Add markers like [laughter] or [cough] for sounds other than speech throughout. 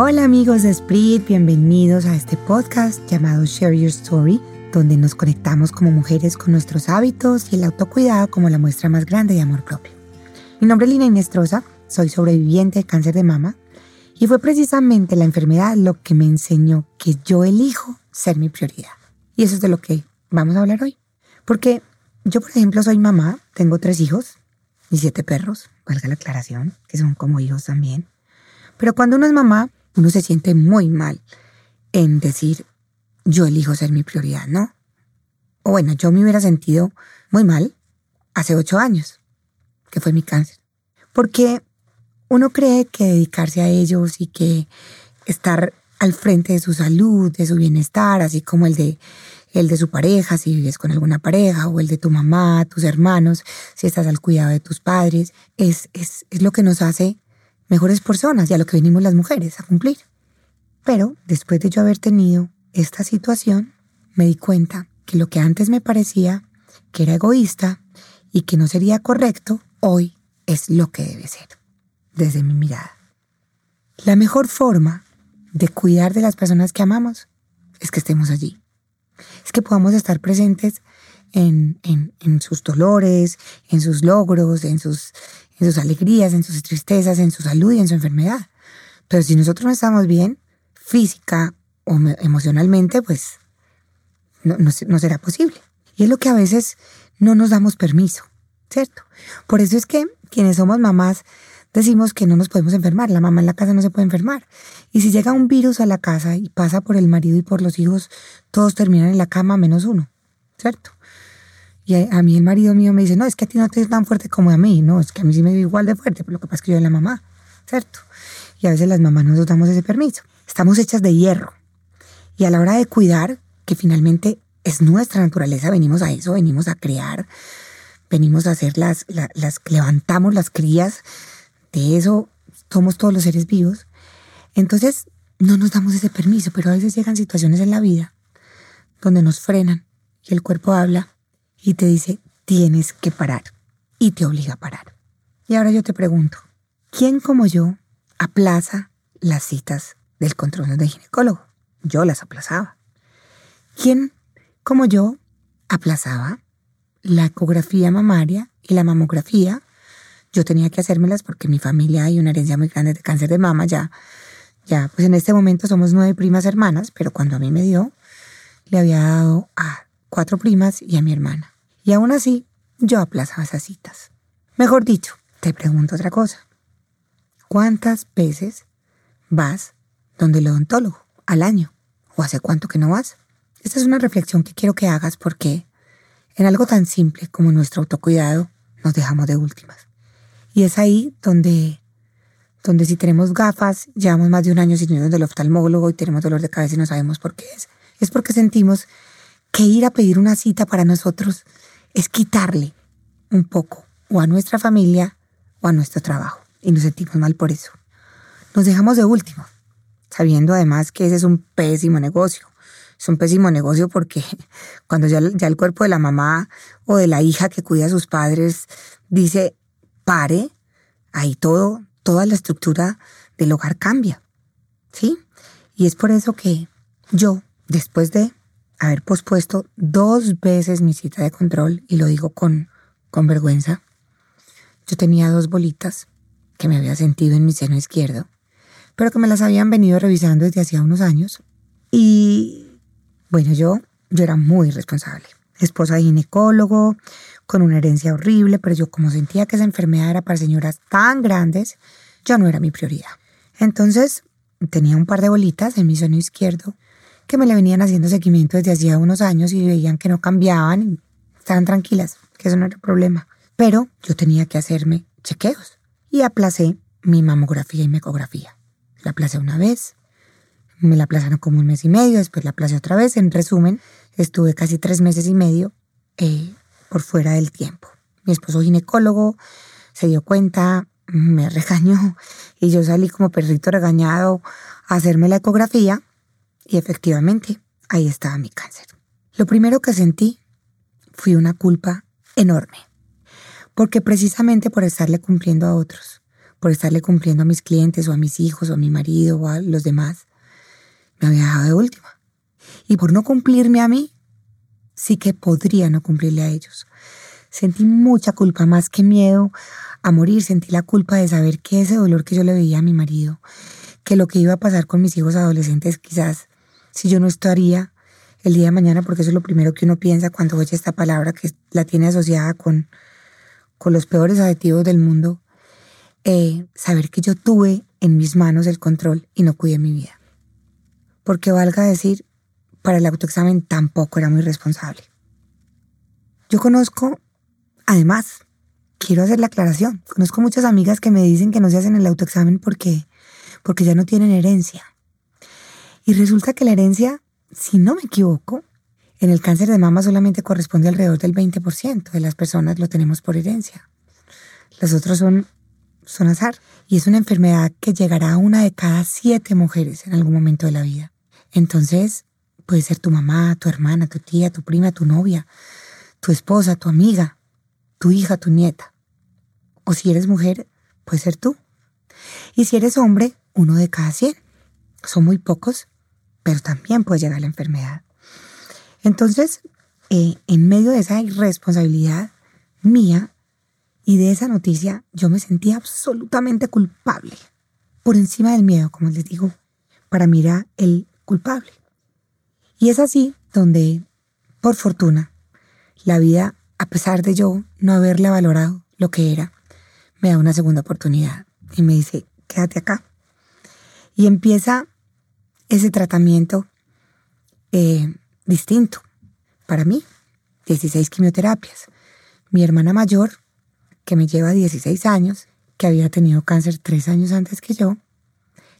Hola amigos de Sprit, bienvenidos a este podcast llamado Share Your Story, donde nos conectamos como mujeres con nuestros hábitos y el autocuidado como la muestra más grande de amor propio. Mi nombre es Lina Inestrosa, soy sobreviviente de cáncer de mama y fue precisamente la enfermedad lo que me enseñó que yo elijo ser mi prioridad. Y eso es de lo que vamos a hablar hoy. Porque yo, por ejemplo, soy mamá, tengo tres hijos y siete perros, valga la aclaración, que son como hijos también. Pero cuando uno es mamá, uno se siente muy mal en decir, yo elijo ser mi prioridad, ¿no? O bueno, yo me hubiera sentido muy mal hace ocho años, que fue mi cáncer. Porque uno cree que dedicarse a ellos y que estar al frente de su salud, de su bienestar, así como el de el de su pareja, si vives con alguna pareja, o el de tu mamá, tus hermanos, si estás al cuidado de tus padres, es, es, es lo que nos hace mejores personas y a lo que venimos las mujeres a cumplir. Pero después de yo haber tenido esta situación, me di cuenta que lo que antes me parecía que era egoísta y que no sería correcto, hoy es lo que debe ser, desde mi mirada. La mejor forma de cuidar de las personas que amamos es que estemos allí. Es que podamos estar presentes en, en sus dolores, en sus logros, en sus, en sus alegrías, en sus tristezas, en su salud y en su enfermedad. Pero si nosotros no estamos bien, física o emocionalmente, pues no, no, será posible. Y es lo que a veces no nos damos permiso, ¿cierto? Por eso es que quienes somos mamás decimos que no nos podemos enfermar. La mamá en la casa no se puede enfermar. Y si llega un virus a la casa y pasa por el marido y por los hijos, todos terminan en la cama menos uno, ¿cierto? Y a, mí el marido mío me dice, no, es que a ti no te es tan fuerte como a mí, no, es que a mí sí me dio igual de fuerte, pero lo que pasa es que yo soy la mamá, ¿cierto? Y a veces las mamás no nos damos ese permiso. Estamos hechas de hierro. Y a la hora de cuidar, que finalmente es nuestra naturaleza, venimos a eso, venimos a crear, venimos a hacer las, las, levantamos las crías, de eso somos todos los seres vivos. Entonces, no nos damos ese permiso, pero a veces llegan situaciones en la vida donde nos frenan y el cuerpo habla y te dice, tienes que parar y te obliga a parar. Y ahora yo te pregunto, ¿quién como yo aplaza las citas del control de ginecólogo? Yo las aplazaba. ¿Quién como yo aplazaba la ecografía mamaria y la mamografía? Yo tenía que hacérmelas porque en mi familia hay una herencia muy grande de cáncer de mama ya. Ya, pues en este momento somos nueve primas hermanas, pero cuando a mí me dio, le había dado a cuatro primas y a mi hermana. Y aún así, yo aplazaba esas citas. Mejor dicho, te pregunto otra cosa. ¿Cuántas veces vas donde el odontólogo al año? ¿O hace cuánto que no vas? Esta es una reflexión que quiero que hagas porque en algo tan simple como nuestro autocuidado nos dejamos de últimas. Y es ahí donde, donde si tenemos gafas, llevamos más de un año sin ir del oftalmólogo y tenemos dolor de cabeza y no sabemos por qué es. Es porque sentimos que ir a pedir una cita para nosotros es quitarle un poco o a nuestra familia o a nuestro trabajo. Y nos sentimos mal por eso. Nos dejamos de último, sabiendo además que ese es un pésimo negocio. Es un pésimo negocio porque [laughs] cuando ya, el cuerpo de la mamá o de la hija que cuida a sus padres dice pare, ahí todo, toda la estructura del hogar cambia. ¿Sí? Y es por eso que yo, después de haber pospuesto dos veces mi cita de control, y lo digo con, con vergüenza. Yo tenía dos bolitas que me había sentido en mi seno izquierdo, pero que me las habían venido revisando desde hacía unos años. Y bueno, yo, yo era muy responsable. Esposa de ginecólogo, con una herencia horrible, pero yo como sentía que esa enfermedad era para señoras tan grandes, yo no era mi prioridad. Entonces tenía un par de bolitas en mi seno izquierdo que me le venían haciendo seguimiento desde hacía unos años y veían que no cambiaban y estaban tranquilas, que eso no era problema. Pero yo tenía que hacerme chequeos y aplacé mi mamografía y mi ecografía. La aplacé una vez, me la aplazaron como un mes y medio, después la aplacé otra vez. En resumen, estuve casi tres meses y medio eh, por fuera del tiempo. Mi esposo ginecólogo se dio cuenta, me regañó y yo salí como perrito regañado a hacerme la ecografía y efectivamente, ahí estaba mi cáncer. Lo primero que sentí fue una culpa enorme, porque precisamente por estarle cumpliendo a otros, por estarle cumpliendo a mis clientes o a mis hijos o a mi marido o a los demás, me había dejado de última. Y por no cumplirme a mí, sí que podría no cumplirle a ellos. Sentí mucha culpa, más que miedo a morir, sentí la culpa de saber que ese dolor que yo le veía a mi marido, que lo que iba a pasar con mis hijos adolescentes quizás, si yo no estaría el día de mañana, porque eso es lo primero que uno piensa cuando oye esta palabra que la tiene asociada con, con los peores adjetivos del mundo, eh, saber que yo tuve en mis manos el control y no cuidé mi vida. Porque valga decir, para el autoexamen tampoco era muy responsable. Yo conozco, además, quiero hacer la aclaración, conozco muchas amigas que me dicen que no se hacen el autoexamen porque, porque ya no tienen herencia. Y resulta que la herencia, si no me equivoco, en el cáncer de mama solamente corresponde alrededor del 20% de las personas lo tenemos por herencia. Las otras son, son azar. Y es una enfermedad que llegará a una de cada siete mujeres en algún momento de la vida. Entonces, puede ser tu mamá, tu hermana, tu tía, tu prima, tu novia, tu esposa, tu amiga, tu hija, tu nieta. O si eres mujer, puede ser tú. Y si eres hombre, uno de cada cien. Son muy pocos, pero también puede llegar la enfermedad. Entonces, eh, en medio de esa irresponsabilidad mía y de esa noticia, yo me sentía absolutamente culpable. Por encima del miedo, como les digo, para era el culpable. Y es así donde, por fortuna, la vida, a pesar de yo no haberle valorado lo que era, me da una segunda oportunidad y me dice, quédate acá. Y empieza ese tratamiento eh, distinto para mí, 16 quimioterapias. Mi hermana mayor, que me lleva 16 años, que había tenido cáncer tres años antes que yo,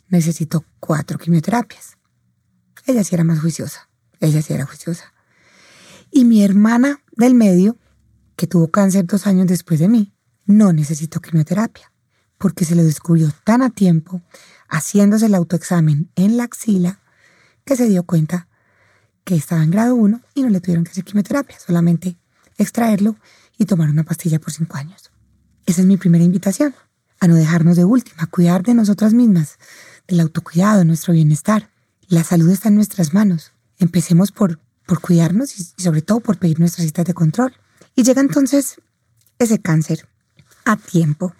necesitó cuatro quimioterapias. Ella sí era más juiciosa, ella sí era juiciosa. Y mi hermana del medio, que tuvo cáncer dos años después de mí, no necesitó quimioterapia, porque se lo descubrió tan a tiempo, haciéndose el autoexamen en la axila, que se dio cuenta que estaba en grado 1 y no le tuvieron que hacer quimioterapia, solamente extraerlo y tomar una pastilla por cinco años. Esa es mi primera invitación, a no dejarnos de última, cuidar de nosotras mismas, del autocuidado, nuestro bienestar. La salud está en nuestras manos. Empecemos por, por cuidarnos y, y sobre todo por pedir nuestras citas de control. Y llega entonces ese cáncer a tiempo,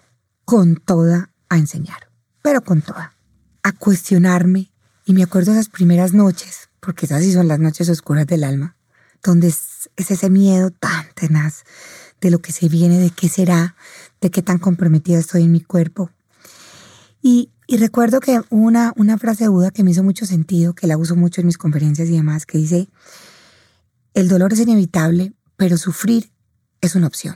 con toda a enseñar, pero con toda, a cuestionarme. Y me acuerdo esas primeras noches, porque esas sí son las noches oscuras del alma, donde es, ese miedo tan tenaz de lo que se viene, de qué será, de qué tan comprometida estoy en mi cuerpo. Y, y recuerdo que una, una frase aguda que me hizo mucho sentido, que la uso mucho en mis conferencias y demás, que dice, el dolor es inevitable, pero sufrir es una opción.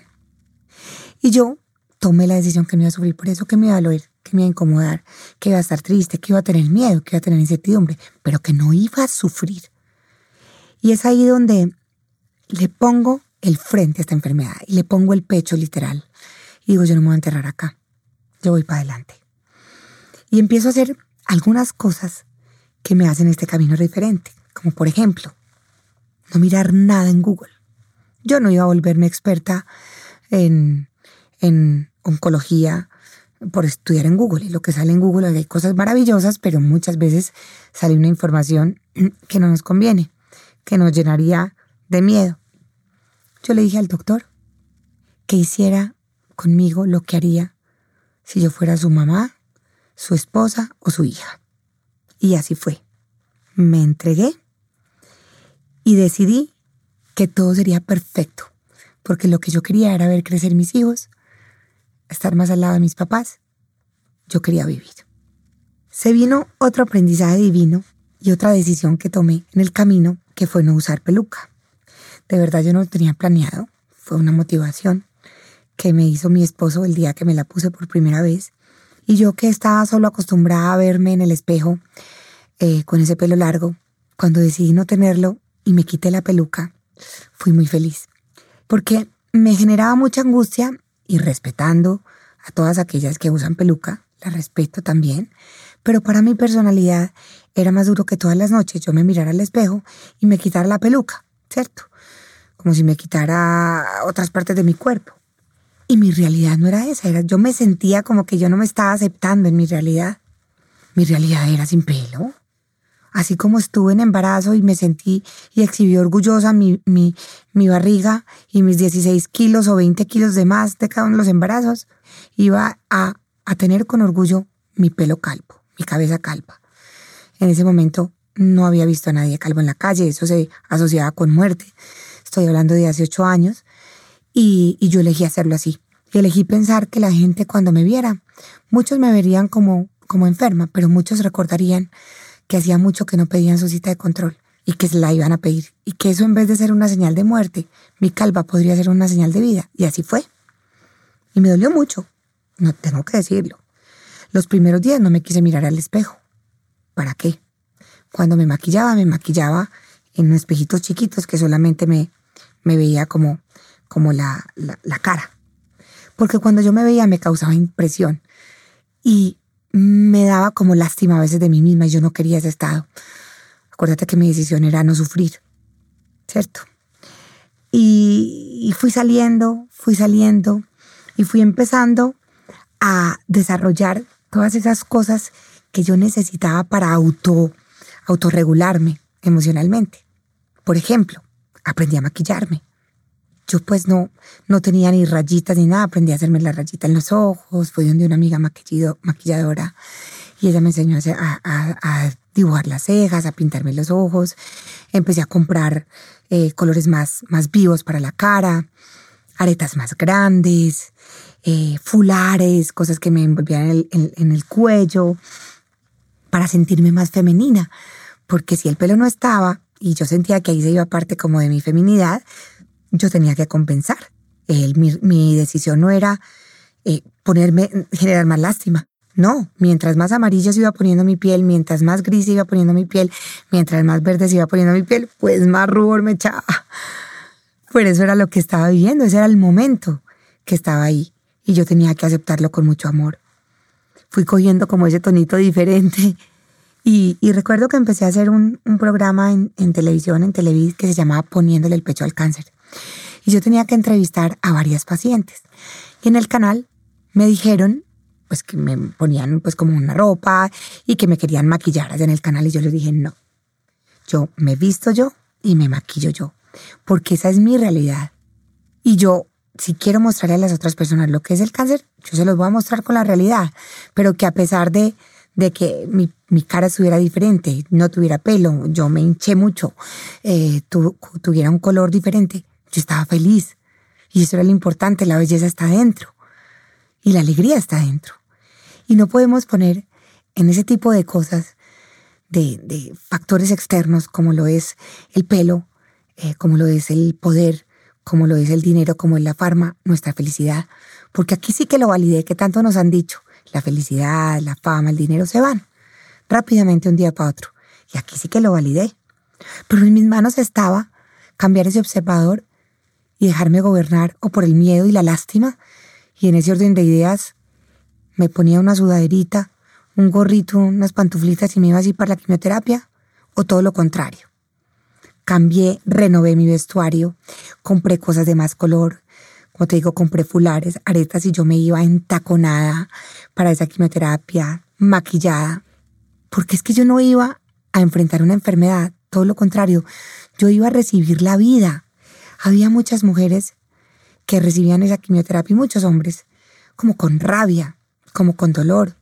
Y yo tomé la decisión que no iba a sufrir por eso, que me iba a doler, que me iba a incomodar, que iba a estar triste, que iba a tener miedo, que iba a tener incertidumbre, pero que no iba a sufrir. Y es ahí donde le pongo el frente a esta enfermedad y le pongo el pecho literal. Y digo, yo no me voy a enterrar acá, yo voy para adelante. Y empiezo a hacer algunas cosas que me hacen este camino diferente, como por ejemplo, no mirar nada en Google. Yo no iba a volverme experta en, en oncología por estudiar en Google. Y lo que sale en Google hay cosas maravillosas, pero muchas veces sale una información [clears throat] que no nos conviene, que nos llenaría de miedo. Yo le dije al doctor que hiciera conmigo lo que haría si yo fuera su mamá, su esposa o su hija. Y así fue. Me entregué y decidí que todo sería perfecto, porque lo que yo quería era ver crecer mis hijos, estar más al lado de mis papás. Yo quería vivir. Se vino otro aprendizaje divino y otra decisión que tomé en el camino, que fue no usar peluca. De verdad yo no lo tenía planeado, fue una motivación que me hizo mi esposo el día que me la puse por primera vez. Y yo que estaba solo acostumbrada a verme en el espejo eh, con ese pelo largo, cuando decidí no tenerlo y me quité la peluca, fui muy feliz. Porque me generaba mucha angustia y respetando a todas aquellas que usan peluca, la respeto también, pero para mi personalidad era más duro que todas las noches yo me mirara al espejo y me quitara la peluca, ¿cierto? Como si me quitara otras partes de mi cuerpo. Y mi realidad no era esa, era, yo me sentía como que yo no me estaba aceptando en mi realidad. Mi realidad era sin pelo. Así como estuve en embarazo y me sentí y exhibí orgullosa mi, mi, mi barriga y mis 16 kilos o 20 kilos de más de cada uno de los embarazos, iba a, a tener con orgullo mi pelo calvo, mi cabeza calva. En ese momento no había visto a nadie calvo en la calle, eso se asociaba con muerte. Estoy hablando de hace ocho años y, y yo elegí hacerlo así. Y elegí pensar que la gente cuando me viera, muchos me verían como, como enferma, pero muchos recordarían que hacía mucho que no pedían su cita de control y que se la iban a pedir. Y que eso en vez de ser una señal de muerte, mi calva podría ser una señal de vida. Y así fue. Y me dolió mucho, no tengo que decirlo. Los primeros días no me quise mirar al espejo. ¿Para qué? Cuando me maquillaba, me maquillaba en espejitos chiquitos que solamente me, me veía como, como la, la, la cara. Porque cuando yo me veía me causaba impresión. Y me daba como lástima a veces de mí misma y yo no quería ese estado. Acuérdate que mi decisión era no sufrir, ¿cierto? Y, fui saliendo, fui saliendo y fui empezando a desarrollar todas esas cosas que yo necesitaba para auto, autorregularme emocionalmente. Por ejemplo, aprendí a maquillarme. Yo pues no, no tenía ni rayitas ni nada, aprendí a hacerme la rayita en los ojos, fui donde una amiga maquilladora y ella me enseñó a, a, a, dibujar las cejas, a pintarme los ojos. Empecé a comprar eh, colores más, más vivos para la cara, aretas más grandes, eh, fulares, cosas que me envolvían en el, en el cuello, para sentirme más femenina. Porque si el pelo no estaba y yo sentía que ahí se iba parte como de mi feminidad, yo tenía que compensar. El, mi, mi, decisión no era eh, ponerme, generar más lástima. No, mientras más amarillo se iba poniendo mi piel, mientras más gris iba poniendo mi piel, mientras más verde se iba poniendo mi piel, pues más rubor me echaba. Por eso era lo que estaba viviendo, ese era el momento que estaba ahí y yo tenía que aceptarlo con mucho amor. Fui cogiendo como ese tonito diferente y, y recuerdo que empecé a hacer un, un programa en, en, televisión, en Televis, que se llamaba Poniéndole el pecho al cáncer. Y yo tenía que entrevistar a varias pacientes. Y en el canal me dijeron, pues que me ponían pues como una ropa y que me querían maquillar en el canal y yo les dije, no, yo me visto yo y me maquillo yo, porque esa es mi realidad. Y yo si quiero mostrarle a las otras personas lo que es el cáncer, yo se los voy a mostrar con la realidad, pero que a pesar de, de que mi, mi cara estuviera diferente, no tuviera pelo, yo me hinché mucho, eh, tu, tuviera un color diferente, yo estaba feliz. Y eso era lo importante, la belleza está dentro. Y la alegría está dentro. Y no podemos poner en ese tipo de cosas, de, factores externos, como lo es el pelo, eh, como lo es el poder, como lo dice el dinero, como es la farma, nuestra felicidad. Porque aquí sí que lo validé, que tanto nos han dicho. La felicidad, la fama, el dinero se van rápidamente un día para otro. Y aquí sí que lo validé. Pero en mis manos estaba cambiar ese observador y dejarme gobernar o por el miedo y la lástima. Y en ese orden de ideas me ponía una sudaderita, un gorrito, unas pantuflitas y me iba así para la quimioterapia. O todo lo contrario cambié, renové mi vestuario, compré cosas de más color, como te digo, compré fulares, aretas y yo me iba entaconada para esa quimioterapia, maquillada, porque es que yo no iba a enfrentar una enfermedad, todo lo contrario, yo iba a recibir la vida. Había muchas mujeres que recibían esa quimioterapia y muchos hombres, como con rabia, como con dolor.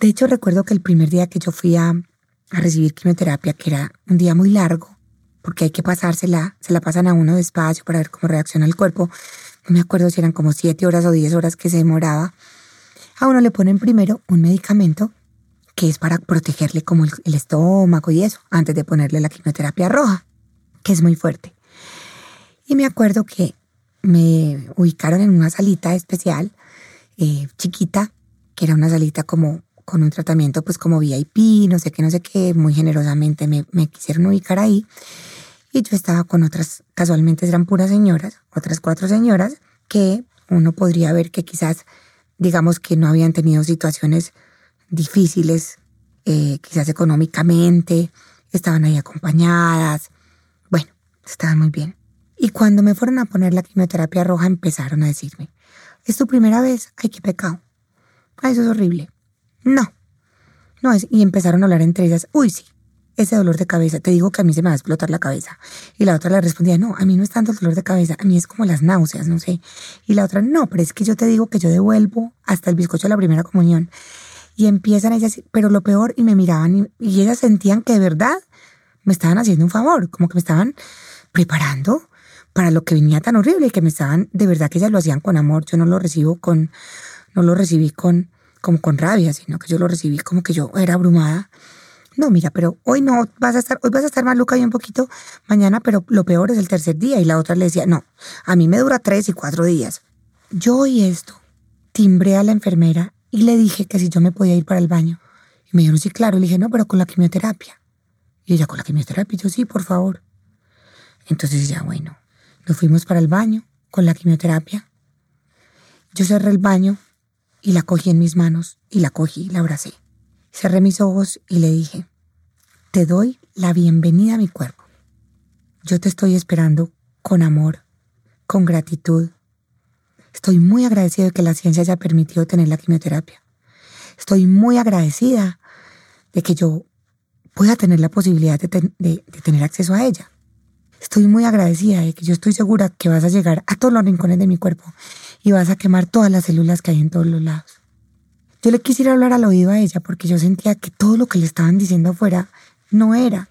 De hecho, recuerdo que el primer día que yo fui a, a recibir quimioterapia, que era un día muy largo, porque hay que pasársela, se la pasan a uno despacio para ver cómo reacciona el cuerpo. No me acuerdo si eran como siete horas o diez horas que se demoraba. A uno le ponen primero un medicamento que es para protegerle como el, el estómago y eso, antes de ponerle la quimioterapia roja, que es muy fuerte. Y me acuerdo que me ubicaron en una salita especial, eh, chiquita, que era una salita como con un tratamiento pues como VIP, no sé qué, no sé qué, muy generosamente me, quisieron ubicar ahí. Y yo estaba con otras, casualmente eran puras señoras, otras cuatro señoras, que uno podría ver que quizás, digamos que no habían tenido situaciones difíciles, eh, quizás económicamente, estaban ahí acompañadas, bueno, estaban muy bien. Y cuando me fueron a poner la quimioterapia roja empezaron a decirme, ¿Es tu primera vez? Ay, qué pecado. Ay, eso es horrible. No. No es. Y empezaron a hablar entre ellas. Uy, sí. Ese dolor de cabeza. Te digo que a mí se me va a explotar la cabeza. Y la otra le respondía, no, a mí no es tanto el dolor de cabeza. A mí es como las náuseas, no sé. Y la otra, no, pero es que yo te digo que yo devuelvo hasta el bizcocho de la primera comunión. Y empiezan ellas, pero lo peor, y me miraban y, y ellas sentían que de verdad me estaban haciendo un favor, como que me estaban preparando para lo que venía tan horrible y que me estaban, de verdad que ellas lo hacían con amor. Yo no lo recibo con, no lo recibí con, como con rabia, sino que yo lo recibí como que yo era abrumada. No, mira, pero hoy no vas a estar, hoy vas a estar maluca y un poquito mañana, pero lo peor es el tercer día. Y la otra le decía, no, a mí me dura tres y cuatro días. Yo oí esto, timbré a la enfermera y le dije que si yo me podía ir para el baño. Y me dijeron, sí, claro. Le dije, no, pero con la quimioterapia. Y ella, con la quimioterapia. Yo, sí, por favor. Entonces ya, bueno, nos fuimos para el baño con la quimioterapia. Yo cerré el baño y la cogí en mis manos y la cogí y la abracé. Cerré mis ojos y le dije, te doy la bienvenida a mi cuerpo. Yo te estoy esperando con amor, con gratitud. Estoy muy agradecida de que la ciencia haya permitido tener la quimioterapia. Estoy muy agradecida de que yo pueda tener la posibilidad de tener acceso a ella. Estoy muy agradecida de que yo estoy segura que vas a llegar a todos los rincones de mi cuerpo y vas a quemar todas las células que hay en todos los lados. Yo le quisiera hablar al oído a ella porque yo sentía que todo lo que le estaban diciendo afuera no era.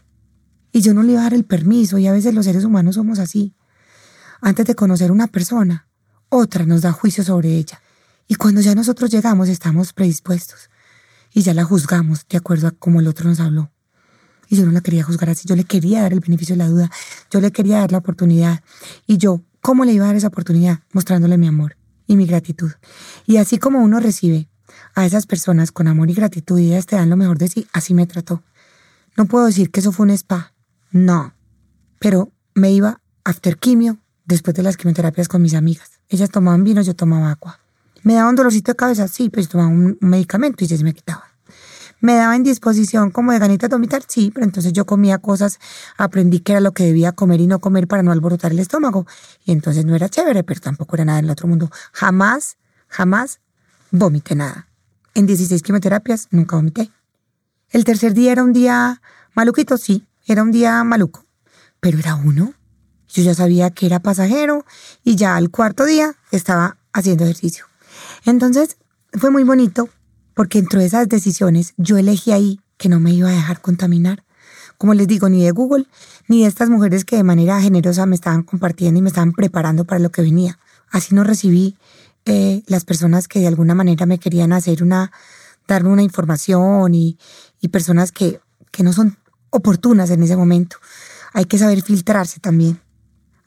Y yo no le iba a dar el permiso y a veces los seres humanos somos así. Antes de conocer una persona, otra nos da juicio sobre ella. Y cuando ya nosotros llegamos estamos predispuestos y ya la juzgamos de acuerdo a cómo el otro nos habló. Y yo no la quería juzgar así, yo le quería dar el beneficio de la duda, yo le quería dar la oportunidad. Y yo, ¿cómo le iba a dar esa oportunidad? Mostrándole mi amor y mi gratitud. Y así como uno recibe a esas personas con amor y gratitud y ellas te dan lo mejor de sí, así me trató. No puedo decir que eso fue un spa, no. Pero me iba after quimio, después de las quimioterapias con mis amigas. Ellas tomaban vino, yo tomaba agua. Me daba un dolorcito de cabeza, sí, pues tomaba un medicamento y ya se me quitaba me daba en disposición como de ganitas de vomitar, sí, pero entonces yo comía cosas, aprendí que era lo que debía comer y no comer para no alborotar el estómago. Y entonces no era chévere, pero tampoco era nada en el otro mundo. Jamás, jamás vomité nada. En 16 quimioterapias nunca vomité. El tercer día era un día maluquito, sí, era un día maluco, pero era uno. Yo ya sabía que era pasajero y ya al cuarto día estaba haciendo ejercicio. Entonces fue muy bonito porque entre esas decisiones yo elegí ahí que no me iba a dejar contaminar. Como les digo, ni de Google, ni de estas mujeres que de manera generosa me estaban compartiendo y me estaban preparando para lo que venía. Así no recibí eh, las personas que de alguna manera me querían hacer una, darme una información y, personas que, que no son oportunas en ese momento. Hay que saber filtrarse también.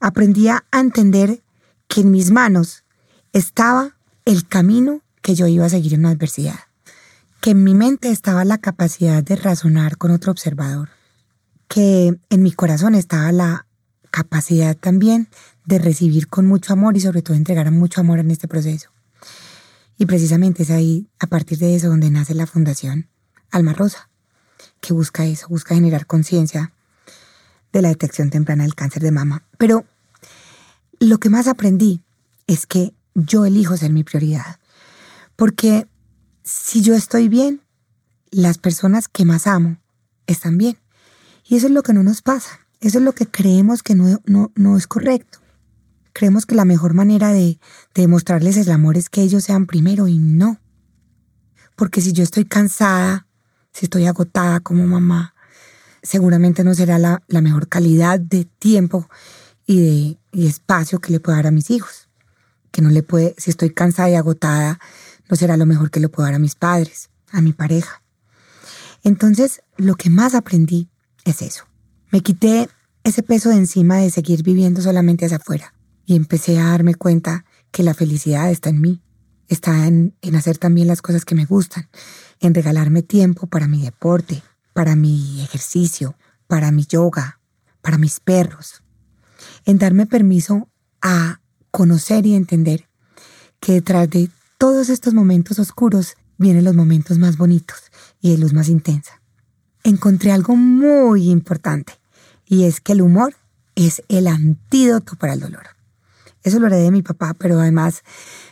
Aprendí a entender que en mis manos estaba el camino que yo iba a seguir en la adversidad que en mi mente estaba la capacidad de razonar con otro observador, que en mi corazón estaba la capacidad también de recibir con mucho amor y sobre todo entregar mucho amor en este proceso. Y precisamente es ahí, a partir de eso, donde nace la Fundación Alma Rosa, que busca eso, busca generar conciencia de la detección temprana del cáncer de mama. Pero lo que más aprendí es que yo elijo ser mi prioridad, porque si yo estoy bien, las personas que más amo están bien. Y eso es lo que no nos pasa. Eso es lo que creemos que no, no, es correcto. Creemos que la mejor manera de, de demostrarles el amor es que ellos sean primero y no. Porque si yo estoy cansada, si estoy agotada como mamá, seguramente no será la, la mejor calidad de tiempo y de, y espacio que le puedo dar a mis hijos. Que no le puede, si estoy cansada y agotada, no será lo mejor que le puedo dar a mis padres, a mi pareja. Entonces, lo que más aprendí es eso. Me quité ese peso de encima de seguir viviendo solamente hacia afuera y empecé a darme cuenta que la felicidad está en mí, está en, en hacer también las cosas que me gustan, en regalarme tiempo para mi deporte, para mi ejercicio, para mi yoga, para mis perros, en darme permiso a conocer y entender que detrás de todos estos momentos oscuros vienen los momentos más bonitos y de luz más intensa. Encontré algo muy importante y es que el humor es el antídoto para el dolor. Eso lo heredé de mi papá, pero además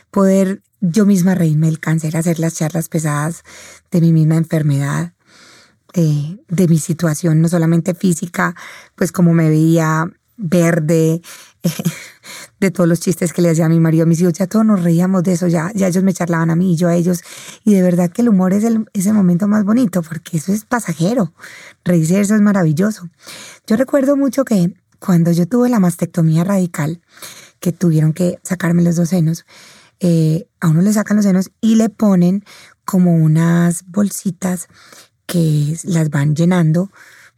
poder yo misma reírme del cáncer, hacer las charlas pesadas de mi misma enfermedad, eh, de mi situación, no solamente física, pues como me veía verde, [laughs] de todos los chistes que le hacía a mi marido, a mis hijos, ya todos nos reíamos de eso, ya, ya ellos me charlaban a mí y yo a ellos. Y de verdad que el humor es el, ese momento más bonito, porque eso es pasajero. Reírse eso es maravilloso. Yo recuerdo mucho que cuando yo tuve la mastectomía radical, que tuvieron que sacarme los dos senos, eh, a uno le sacan los senos y le ponen como unas bolsitas que las van llenando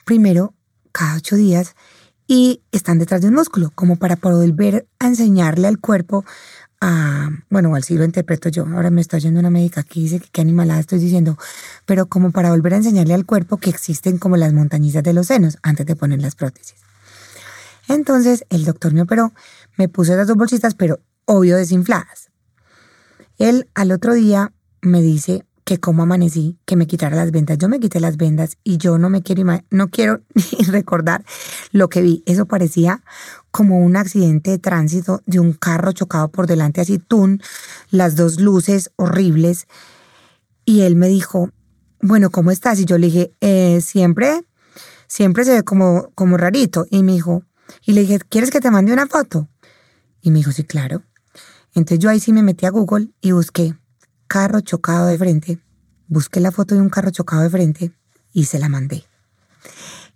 primero cada ocho días y están detrás de un músculo, como para volver a enseñarle al cuerpo a, bueno, así lo interpreto yo, ahora me está oyendo una médica aquí, dice que qué animalada estoy diciendo, pero como para volver a enseñarle al cuerpo que existen como las montañitas de los senos antes de poner las prótesis. Entonces el doctor me operó, me puso esas dos bolsitas, pero obvio desinfladas. Él al otro día me dice, que cómo amanecí, que me quitara las vendas. Yo me quité las vendas y yo no me quiero no quiero [laughs] ni recordar lo que vi. Eso parecía como un accidente de tránsito de un carro chocado por delante así tun, las dos luces horribles. Y él me dijo, bueno, ¿cómo estás? Y yo le dije, eh, siempre, siempre se ve como, como rarito. Y me dijo, y le dije, ¿quieres que te mande una foto? Y me dijo, sí, claro. Entonces yo ahí sí me metí a Google y busqué carro chocado de frente, busqué la foto de un carro chocado de frente y se la mandé.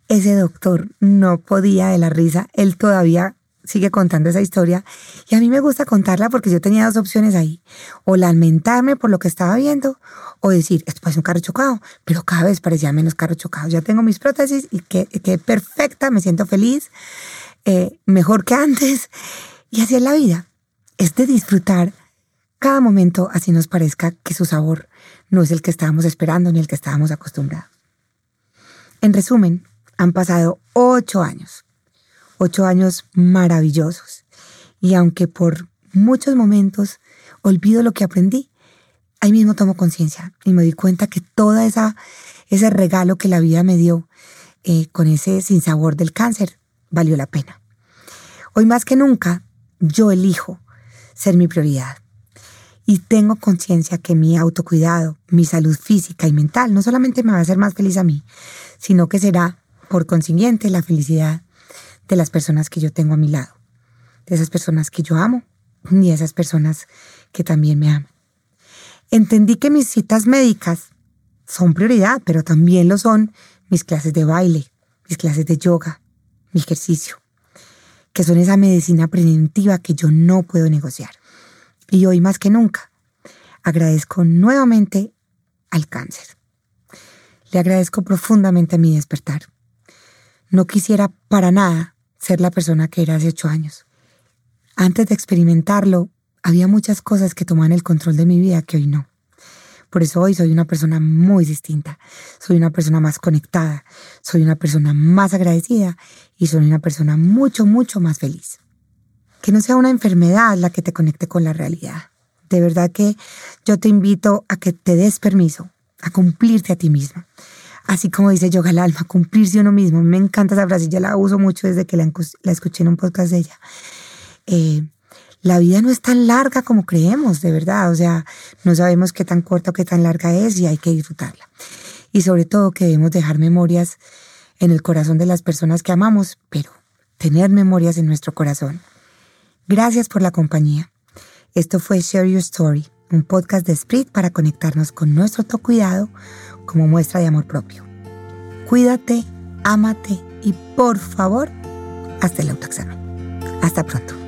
Ese doctor no podía de la risa, él todavía sigue contando esa historia y a mí me gusta contarla porque yo tenía dos opciones ahí, o lamentarme por lo que estaba viendo o decir, esto es un carro chocado, pero cada vez parecía menos carro chocado, ya tengo mis prótesis y que, perfecta, me siento feliz, eh, mejor que antes. Y así es la vida, es de disfrutar cada momento así nos parezca que su sabor no es el que estábamos esperando ni el que estábamos acostumbrados. En resumen, han pasado ocho años, ocho años maravillosos. Y aunque por muchos momentos olvido lo que aprendí, ahí mismo tomo conciencia y me di cuenta que toda esa ese regalo que la vida me dio eh, con ese sinsabor del cáncer valió la pena. Hoy más que nunca, yo elijo ser mi prioridad y tengo conciencia que mi autocuidado, mi salud física y mental no solamente me va a hacer más feliz a mí, sino que será, por consiguiente, la felicidad de las personas que yo tengo a mi lado, de esas personas que yo amo y de esas personas que también me aman. Entendí que mis citas médicas son prioridad, pero también lo son mis clases de baile, mis clases de yoga, mi ejercicio, que son esa medicina preventiva que yo no puedo negociar. Y hoy más que nunca, agradezco nuevamente al cáncer. Le agradezco profundamente a mi despertar. No quisiera para nada ser la persona que era hace ocho años. Antes de experimentarlo, había muchas cosas que tomaban el control de mi vida que hoy no. Por eso hoy soy una persona muy distinta, soy una persona más conectada, soy una persona más agradecida y soy una persona mucho, mucho más feliz que no sea una enfermedad la que te conecte con la realidad. De verdad que yo te invito a que te des permiso, a cumplirte a ti misma. Así como dice Yoga al alma, cumplirse uno mismo. Me encanta esa frase, yo la uso mucho desde que la, escuché en un podcast de ella. Eh, la vida no es tan larga como creemos, de verdad. O sea, no sabemos qué tan corta o qué tan larga es y hay que disfrutarla. Y sobre todo que debemos dejar memorias en el corazón de las personas que amamos, pero tener memorias en nuestro corazón Gracias por la compañía. Esto fue Share Your Story, un podcast de Sprit para conectarnos con nuestro autocuidado como muestra de amor propio. Cuídate, ámate y por favor, hasta el autoexamen. Hasta pronto.